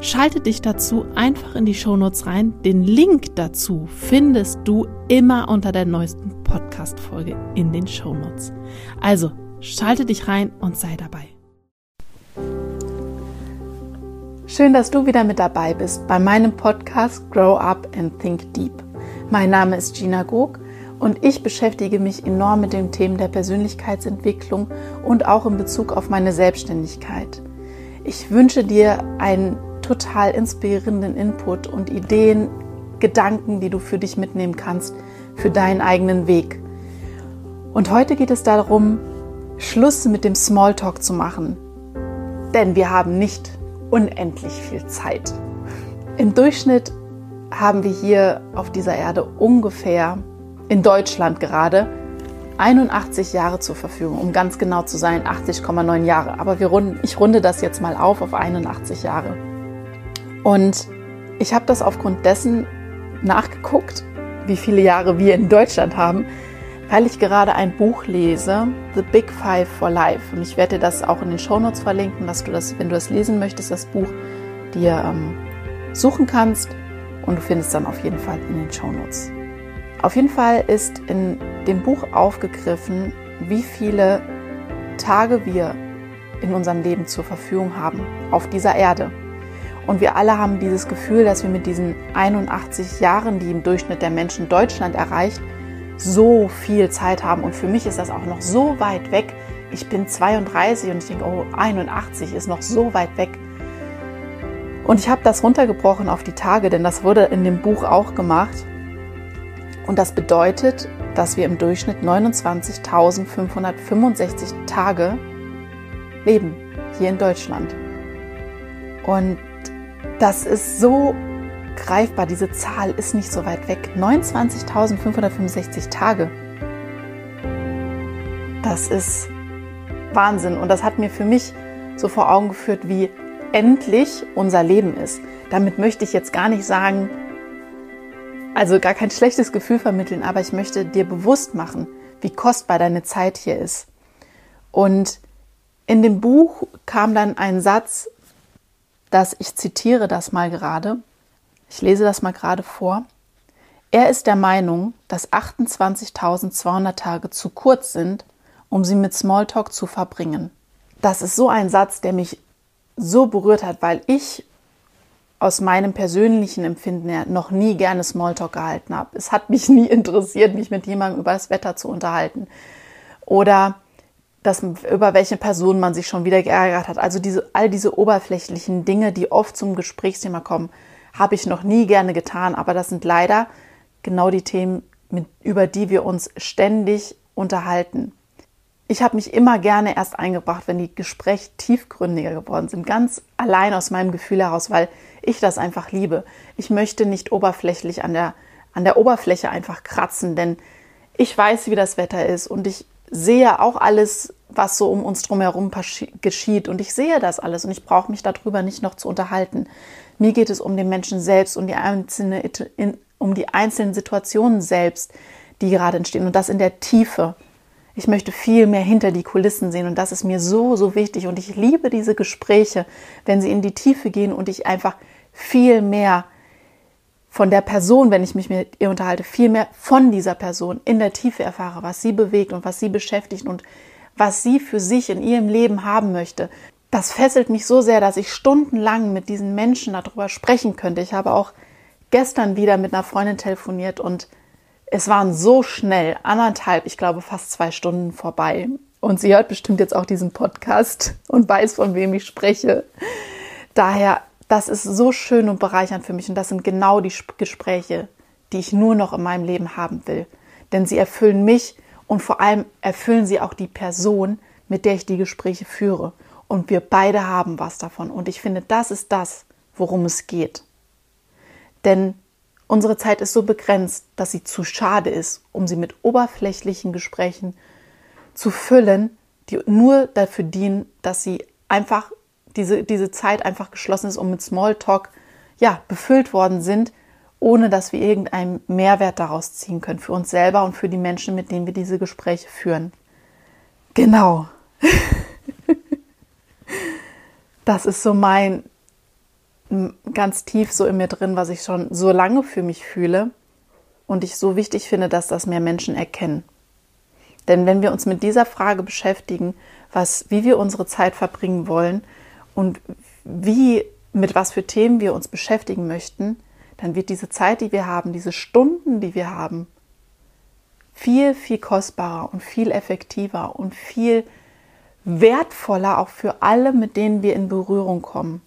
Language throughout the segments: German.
Schalte dich dazu einfach in die Shownotes rein. Den Link dazu findest du immer unter der neuesten Podcast-Folge in den Shownotes. Also schalte dich rein und sei dabei. Schön, dass du wieder mit dabei bist bei meinem Podcast Grow Up and Think Deep. Mein Name ist Gina Gog und ich beschäftige mich enorm mit den Themen der Persönlichkeitsentwicklung und auch in Bezug auf meine Selbstständigkeit. Ich wünsche dir einen total inspirierenden Input und Ideen, Gedanken, die du für dich mitnehmen kannst, für deinen eigenen Weg. Und heute geht es darum, Schluss mit dem Smalltalk zu machen. Denn wir haben nicht unendlich viel Zeit. Im Durchschnitt haben wir hier auf dieser Erde ungefähr, in Deutschland gerade, 81 Jahre zur Verfügung, um ganz genau zu sein, 80,9 Jahre. Aber wir runden, ich runde das jetzt mal auf auf 81 Jahre. Und ich habe das aufgrund dessen nachgeguckt, wie viele Jahre wir in Deutschland haben, weil ich gerade ein Buch lese, The Big Five for Life. Und ich werde dir das auch in den Shownotes verlinken, dass du das, wenn du das lesen möchtest, das Buch dir ähm, suchen kannst. Und du findest dann auf jeden Fall in den Shownotes. Auf jeden Fall ist in dem Buch aufgegriffen, wie viele Tage wir in unserem Leben zur Verfügung haben auf dieser Erde. Und wir alle haben dieses Gefühl, dass wir mit diesen 81 Jahren, die im Durchschnitt der Menschen Deutschland erreicht, so viel Zeit haben. Und für mich ist das auch noch so weit weg. Ich bin 32 und ich denke, oh, 81 ist noch so weit weg. Und ich habe das runtergebrochen auf die Tage, denn das wurde in dem Buch auch gemacht. Und das bedeutet, dass wir im Durchschnitt 29.565 Tage leben hier in Deutschland. Und das ist so greifbar. Diese Zahl ist nicht so weit weg. 29.565 Tage. Das ist Wahnsinn. Und das hat mir für mich so vor Augen geführt, wie endlich unser Leben ist. Damit möchte ich jetzt gar nicht sagen, also gar kein schlechtes Gefühl vermitteln, aber ich möchte dir bewusst machen, wie kostbar deine Zeit hier ist. Und in dem Buch kam dann ein Satz, dass ich zitiere das mal gerade, ich lese das mal gerade vor. Er ist der Meinung, dass 28.200 Tage zu kurz sind, um sie mit Smalltalk zu verbringen. Das ist so ein Satz, der mich so berührt hat, weil ich aus meinem persönlichen Empfinden her noch nie gerne Smalltalk gehalten habe. Es hat mich nie interessiert, mich mit jemandem über das Wetter zu unterhalten oder das, über welche Person man sich schon wieder geärgert hat. Also diese, all diese oberflächlichen Dinge, die oft zum Gesprächsthema kommen, habe ich noch nie gerne getan, aber das sind leider genau die Themen, mit, über die wir uns ständig unterhalten. Ich habe mich immer gerne erst eingebracht, wenn die Gespräche tiefgründiger geworden sind, ganz allein aus meinem Gefühl heraus, weil ich das einfach liebe. Ich möchte nicht oberflächlich an der, an der Oberfläche einfach kratzen, denn ich weiß, wie das Wetter ist und ich sehe auch alles, was so um uns drumherum geschieht und ich sehe das alles und ich brauche mich darüber nicht noch zu unterhalten. Mir geht es um den Menschen selbst, um die, einzelne, um die einzelnen Situationen selbst, die gerade entstehen und das in der Tiefe. Ich möchte viel mehr hinter die Kulissen sehen und das ist mir so, so wichtig und ich liebe diese Gespräche, wenn sie in die Tiefe gehen und ich einfach viel mehr von der Person, wenn ich mich mit ihr unterhalte, viel mehr von dieser Person in der Tiefe erfahre, was sie bewegt und was sie beschäftigt und was sie für sich in ihrem Leben haben möchte das fesselt mich so sehr, dass ich stundenlang mit diesen Menschen darüber sprechen könnte. Ich habe auch gestern wieder mit einer Freundin telefoniert und es waren so schnell, anderthalb, ich glaube fast zwei Stunden vorbei. Und sie hört bestimmt jetzt auch diesen Podcast und weiß, von wem ich spreche. Daher, das ist so schön und bereichernd für mich. Und das sind genau die Gespräche, die ich nur noch in meinem Leben haben will. Denn sie erfüllen mich und vor allem erfüllen sie auch die Person, mit der ich die Gespräche führe und wir beide haben was davon. Und ich finde, das ist das, worum es geht. Denn Unsere Zeit ist so begrenzt, dass sie zu schade ist, um sie mit oberflächlichen Gesprächen zu füllen, die nur dafür dienen, dass sie einfach diese, diese Zeit einfach geschlossen ist und mit Smalltalk ja, befüllt worden sind, ohne dass wir irgendeinen Mehrwert daraus ziehen können für uns selber und für die Menschen, mit denen wir diese Gespräche führen. Genau. das ist so mein ganz tief so in mir drin, was ich schon so lange für mich fühle und ich so wichtig finde, dass das mehr Menschen erkennen. Denn wenn wir uns mit dieser Frage beschäftigen, was, wie wir unsere Zeit verbringen wollen und wie, mit was für Themen wir uns beschäftigen möchten, dann wird diese Zeit, die wir haben, diese Stunden, die wir haben, viel, viel kostbarer und viel effektiver und viel wertvoller auch für alle, mit denen wir in Berührung kommen.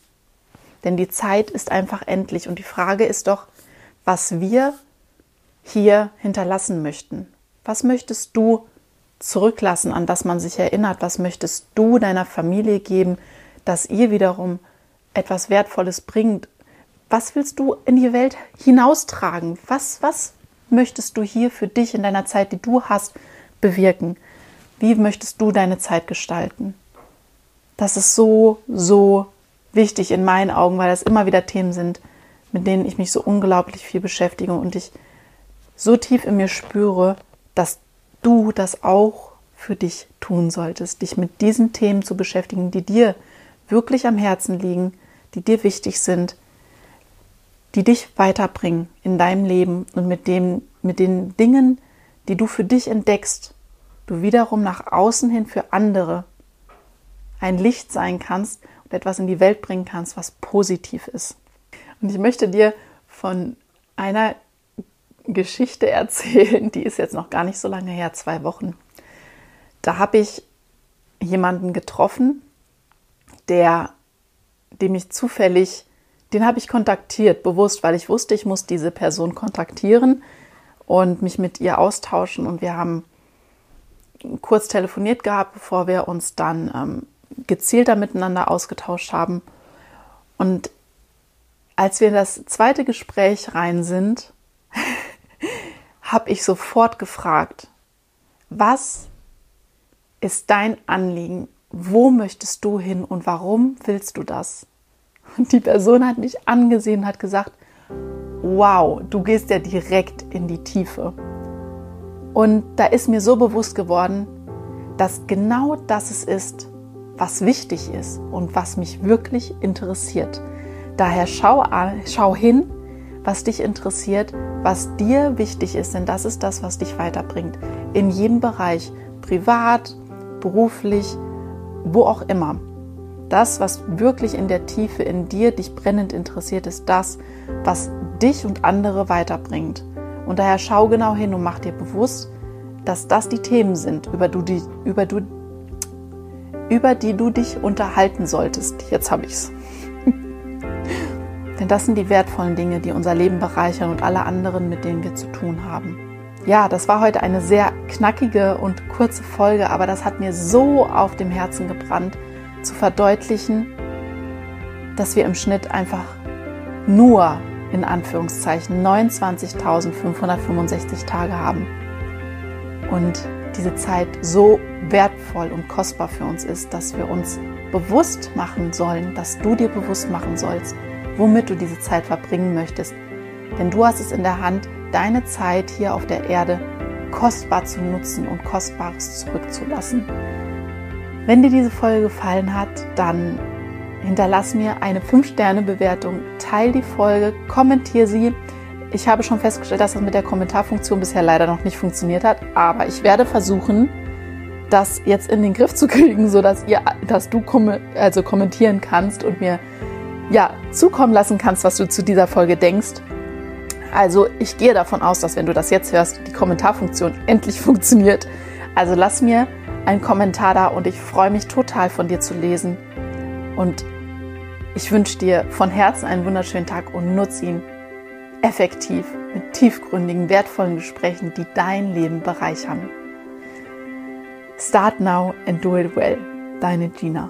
Denn die Zeit ist einfach endlich und die Frage ist doch, was wir hier hinterlassen möchten. Was möchtest du zurücklassen, an was man sich erinnert? Was möchtest du deiner Familie geben, dass ihr wiederum etwas Wertvolles bringt? Was willst du in die Welt hinaustragen? Was, was möchtest du hier für dich in deiner Zeit, die du hast, bewirken? Wie möchtest du deine Zeit gestalten? Das ist so, so wichtig in meinen Augen, weil das immer wieder Themen sind, mit denen ich mich so unglaublich viel beschäftige und ich so tief in mir spüre, dass du das auch für dich tun solltest, dich mit diesen Themen zu beschäftigen, die dir wirklich am Herzen liegen, die dir wichtig sind, die dich weiterbringen in deinem Leben und mit dem, mit den Dingen, die du für dich entdeckst, du wiederum nach außen hin für andere ein Licht sein kannst und etwas in die Welt bringen kannst, was positiv ist. Und ich möchte dir von einer Geschichte erzählen, die ist jetzt noch gar nicht so lange her, zwei Wochen. Da habe ich jemanden getroffen, der, dem ich zufällig, den habe ich kontaktiert, bewusst, weil ich wusste, ich muss diese Person kontaktieren und mich mit ihr austauschen. Und wir haben kurz telefoniert gehabt, bevor wir uns dann ähm, gezielter miteinander ausgetauscht haben. Und als wir in das zweite Gespräch rein sind, habe ich sofort gefragt, was ist dein Anliegen? Wo möchtest du hin und warum willst du das? Und die Person hat mich angesehen und hat gesagt, wow, du gehst ja direkt in die Tiefe. Und da ist mir so bewusst geworden, dass genau das es ist, was wichtig ist und was mich wirklich interessiert. Daher schau, an, schau hin, was dich interessiert, was dir wichtig ist, denn das ist das, was dich weiterbringt. In jedem Bereich, privat, beruflich, wo auch immer. Das, was wirklich in der Tiefe in dir dich brennend interessiert, ist das, was dich und andere weiterbringt. Und daher schau genau hin und mach dir bewusst, dass das die Themen sind, über, du die, über, du, über die du dich unterhalten solltest. Jetzt habe ich es. Denn das sind die wertvollen Dinge, die unser Leben bereichern und alle anderen, mit denen wir zu tun haben. Ja, das war heute eine sehr knackige und kurze Folge, aber das hat mir so auf dem Herzen gebrannt, zu verdeutlichen, dass wir im Schnitt einfach nur in Anführungszeichen 29.565 Tage haben. Und diese Zeit so wertvoll und kostbar für uns ist, dass wir uns bewusst machen sollen, dass du dir bewusst machen sollst, womit du diese Zeit verbringen möchtest. Denn du hast es in der Hand, deine Zeit hier auf der Erde kostbar zu nutzen und Kostbares zurückzulassen. Wenn dir diese Folge gefallen hat, dann hinterlass mir eine 5-Sterne-Bewertung, teile die Folge, kommentiere sie. Ich habe schon festgestellt, dass das mit der Kommentarfunktion bisher leider noch nicht funktioniert hat, aber ich werde versuchen, das jetzt in den Griff zu kriegen, sodass ihr, dass du also kommentieren kannst und mir ja, zukommen lassen kannst, was du zu dieser Folge denkst. Also ich gehe davon aus, dass wenn du das jetzt hörst, die Kommentarfunktion endlich funktioniert. Also lass mir einen Kommentar da und ich freue mich total von dir zu lesen. Und ich wünsche dir von Herzen einen wunderschönen Tag und nutze ihn effektiv mit tiefgründigen, wertvollen Gesprächen, die dein Leben bereichern. Start now and do it well. Deine Gina.